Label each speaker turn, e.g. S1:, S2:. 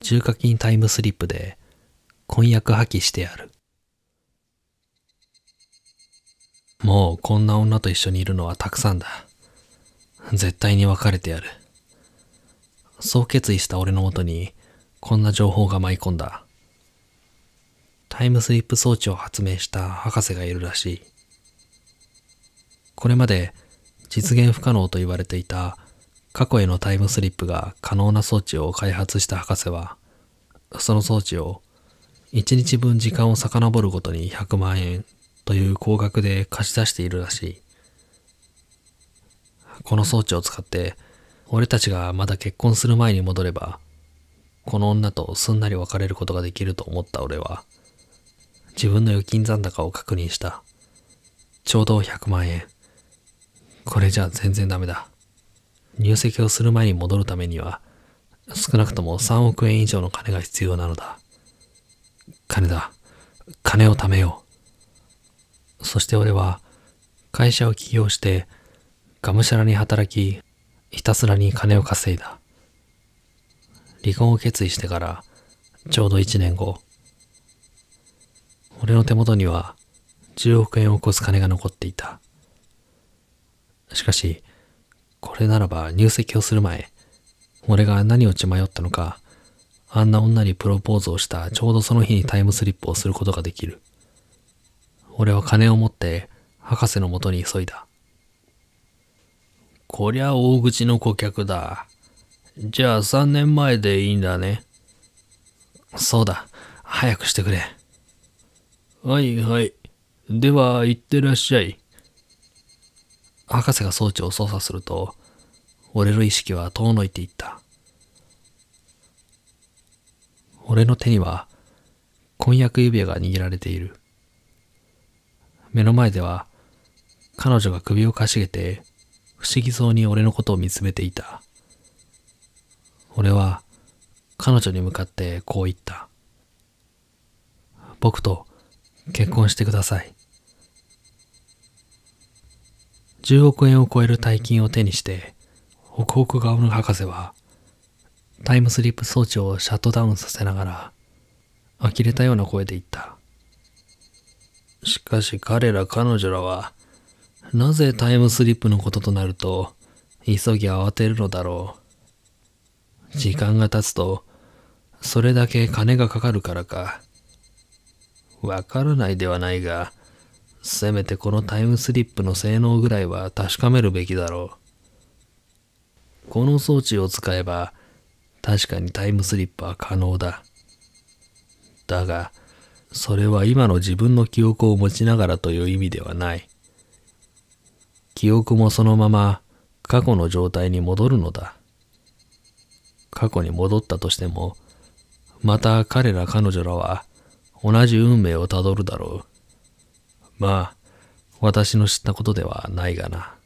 S1: 重課金タイムスリップで婚約破棄してやる。もうこんな女と一緒にいるのはたくさんだ。絶対に別れてやる。そう決意した俺のもとにこんな情報が舞い込んだ。タイムスリップ装置を発明した博士がいるらしい。これまで実現不可能と言われていた過去へのタイムスリップが可能な装置を開発した博士は、その装置を1日分時間を遡るごとに100万円という高額で貸し出しているらしい。この装置を使って、俺たちがまだ結婚する前に戻れば、この女とすんなり別れることができると思った俺は、自分の預金残高を確認した。ちょうど100万円。これじゃ全然ダメだ。入籍をする前に戻るためには、少なくとも3億円以上の金が必要なのだ。金だ。金を貯めよう。そして俺は、会社を起業して、がむしゃらに働き、ひたすらに金を稼いだ。離婚を決意してから、ちょうど1年後、俺の手元には10億円を超す金が残っていた。しかし、これならば入籍をする前、俺が何を血迷ったのか、あんな女にプロポーズをしたちょうどその日にタイムスリップをすることができる。俺は金を持って博士のもとに急いだ。こりゃ大口の顧客だ。じゃあ3年前でいいんだね。そうだ。早くしてくれ。はいはい。では、行ってらっしゃい。博士が装置を操作すると、俺の意識は遠のいていった。俺の手には、婚約指輪が握られている。目の前では、彼女が首をかしげて、不思議そうに俺のことを見つめていた。俺は、彼女に向かってこう言った。僕と結婚してください。10億円を超える大金を手にして、ホクホク顔の博士は、タイムスリップ装置をシャットダウンさせながら、呆れたような声で言った。しかし彼ら彼女らは、なぜタイムスリップのこととなると、急ぎ慌てるのだろう。時間が経つと、それだけ金がかかるからか。わからないではないが、せめてこのタイムスリップの性能ぐらいは確かめるべきだろう。この装置を使えば、確かにタイムスリップは可能だ。だが、それは今の自分の記憶を持ちながらという意味ではない。記憶もそのまま過去の状態に戻るのだ。過去に戻ったとしても、また彼ら彼女らは同じ運命をたどるだろう。まあ、私の知ったことではないがな。